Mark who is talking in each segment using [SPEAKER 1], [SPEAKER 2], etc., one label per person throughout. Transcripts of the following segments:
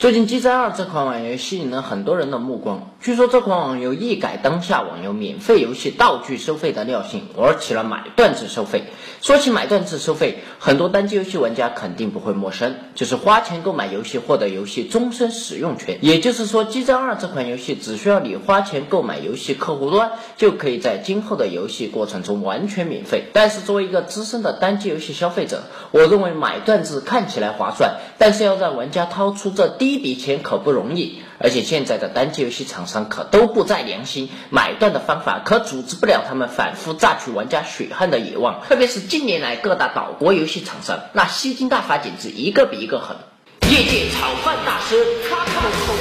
[SPEAKER 1] 最近《激战二》这款网游吸引了很多人的目光。据说这款网游一改当下网游免费游戏道具收费的尿性，玩起了买断制收费。说起买断制收费，很多单机游戏玩家肯定不会陌生，就是花钱购买游戏，获得游戏终身使用权。也就是说，《激战二》这款游戏只需要你花钱购买游戏客户端，就可以在今后的游戏过程中完全免费。但是作为一个资深的单机游戏消费者，我认为买断制看起来划算，但是要让玩家掏出这第一笔钱可不容易，而且现在的单机游戏厂商可都不在良心，买断的方法可阻止不了他们反复榨取玩家血汗的野望。特别是近年来各大岛国游戏厂商那吸金大法简直一个比一个狠。业界炒饭大师卡卡通，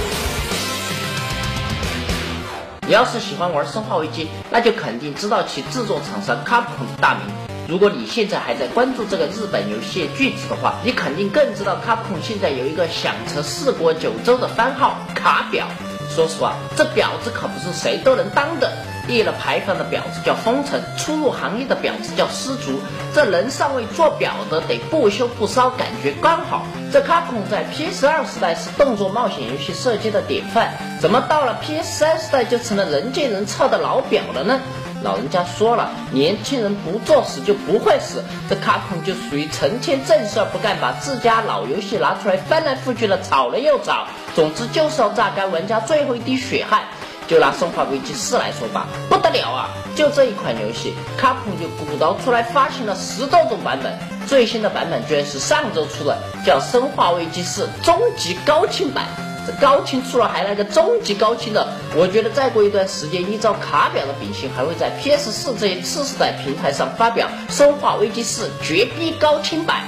[SPEAKER 1] 你要是喜欢玩《生化危机》，那就肯定知道其制作厂商卡普空的大名。如果你现在还在关注这个日本游戏巨子的话，你肯定更知道卡普空现在有一个响彻四国九州的番号卡表。说实话，这婊子可不是谁都能当的。立了牌坊的婊子叫封城，初入行业的婊子叫失足。这人尚未做婊的，得不羞不臊，感觉刚好。这卡普空在 PS 二时代是动作冒险游戏设计的典范，怎么到了 PS 三时代就成了人见人操的老婊了呢？老人家说了，年轻人不作死就不会死。这卡普就属于成天正事儿不干，把自家老游戏拿出来翻来覆去的炒了又炒。总之就是要榨干玩家最后一滴血汗。就拿《生化危机四》来说吧，不得了啊！就这一款游戏，卡普就鼓捣出来发行了十多种版本，最新的版本居然是上周出的，叫《生化危机四终极高清版》。高清出了，还来个终极高清的，我觉得再过一段时间，依照卡表的秉性，还会在 PS 四这些次世代平台上发表《生化危机四绝逼高清版》。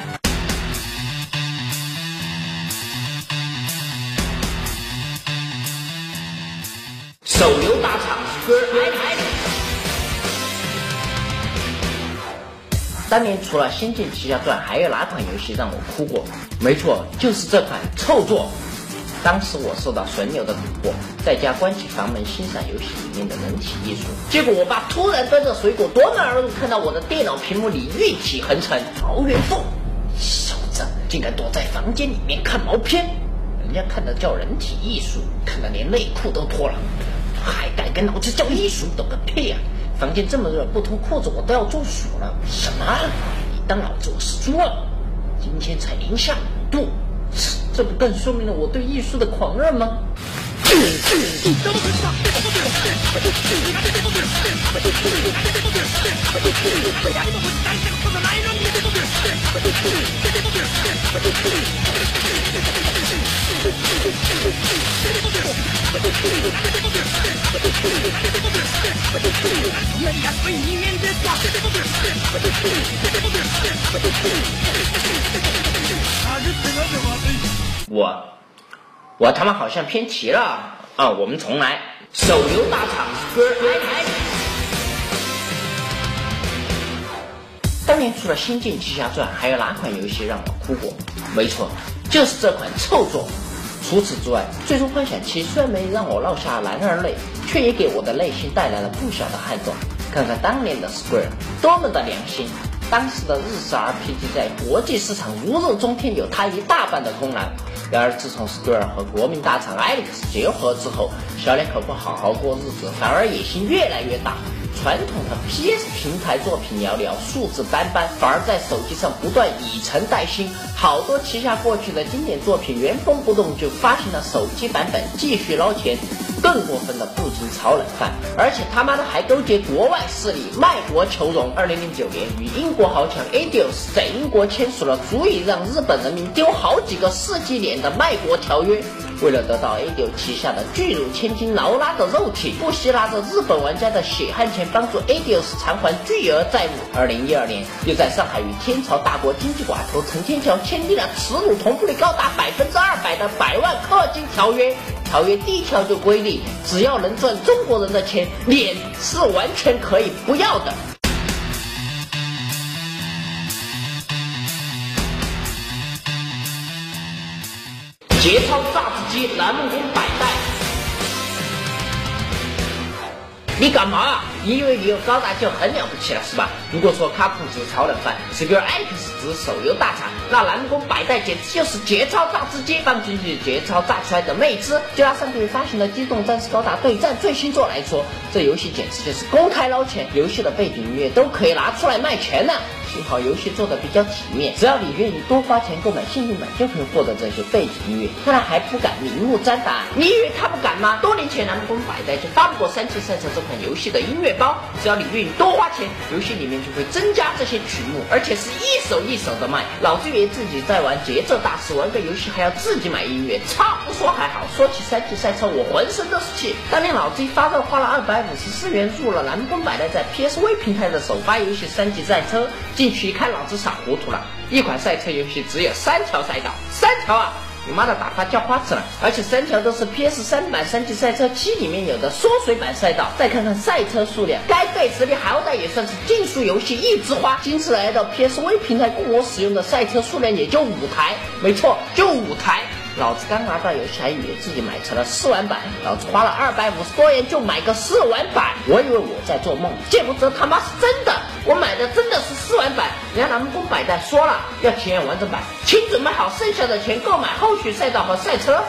[SPEAKER 1] 手游大厂歌儿，当年除了《仙剑奇侠传》，还有哪款游戏让我哭过？没错，就是这款臭作。当时我受到损友的蛊惑，在家关起房门欣赏游戏里面的人体艺术，结果我爸突然端着水果夺门而入，看到我的电脑屏幕里玉体横陈，曹元凤，小子竟敢躲在房间里面看毛片，人家看的叫人体艺术，看的连内裤都脱了，还敢跟老子叫艺术，懂个屁呀！房间这么热，不脱裤子我都要中暑了。什么？你当老子我是猪啊？今天才零下五度。这不更说明了我对艺术的狂热吗？我，我他妈好像偏题了啊！我们重来。手游大厂歌儿，当年除了《仙剑奇侠传》，还有哪款游戏让我哭过？没错，就是这款臭作。除此之外，《最终幻想七》虽然没让我落下男儿泪，却也给我的内心带来了不小的撼动。看看当年的 Square，多么的良心！当时的日式 RPG 在国际市场如日中天，有它一大半的功劳。然而，自从 Square 和国民大厂 Alex 结合之后，小两口不好好过日子，反而野心越来越大。传统的 PS 平台作品寥寥，数字斑斑，反而在手机上不断以诚代新。好多旗下过去的经典作品原封不动就发行了手机版本，继续捞钱。更过分的不仅炒冷饭，而且他妈的还勾结国外势力卖国求荣。二零零九年，与英国豪强 Adios 在英国签署了足以让日本人民丢好几个世纪脸的卖国条约。为了得到 ADO 旗下的巨乳千金劳拉的肉体，不惜拿着日本玩家的血汗钱帮助 A.D.O.S. 偿还巨额债务。二零一二年，又在上海与天朝大国经济寡头陈天桥签订了耻辱同步率高达百分之二百的百万氪金条约。条约第一条就规定，只要能赚中国人的钱，脸是完全可以不要的。节操榨汁机，南梦宫百代，你干嘛？你以为你有高达就很了不起了是吧？如果说卡普是超人番，CQ X 值手游大厂，那蓝光百代简直就是节操榨汁机，放进去节操榨出来的妹汁。就拿上个月发行的《机动战士高达对战》最新作来说，这游戏简直就是公开捞钱，游戏的背景音乐都可以拿出来卖钱呢。幸好游戏做的比较体面，只要你愿意多花钱购买限定版，就可以获得这些背景音乐。看来还不敢明目张胆，你以为他不敢吗？多年前南宫百代就发布过《三七赛车》这款游戏的音乐包，只要你愿意多花钱，游戏里面就会增加这些曲目，而且是一首一首的卖。老子以为自己在玩节奏大师，玩个游戏还要自己买音乐，操！不说还好，说起《三七赛车》，我浑身都是气。当年老子一发热，花了二百五十四元入了南宫百代在 PSV 平台的首发游戏《三级赛车》。进去一看，老子傻糊涂了。一款赛车游戏只有三条赛道，三条啊！你妈的，打发叫花子了！而且三条都是 PS 三版《三级赛车七》里面有的缩水版赛道。再看看赛车数量，该贝实力好歹也算是竞速游戏一枝花。今次来到 PSV 平台供我使用的赛车数量也就五台，没错，就五台。老子刚拿到游戏，还以为自己买成了试玩版。老子花了二百五十多元就买个试玩版，我以为我在做梦，见不得他妈是真的。我买的真的是试玩版，人家南宫百代说了要体验完整版，请准备好剩下的钱购买后续赛道和赛车。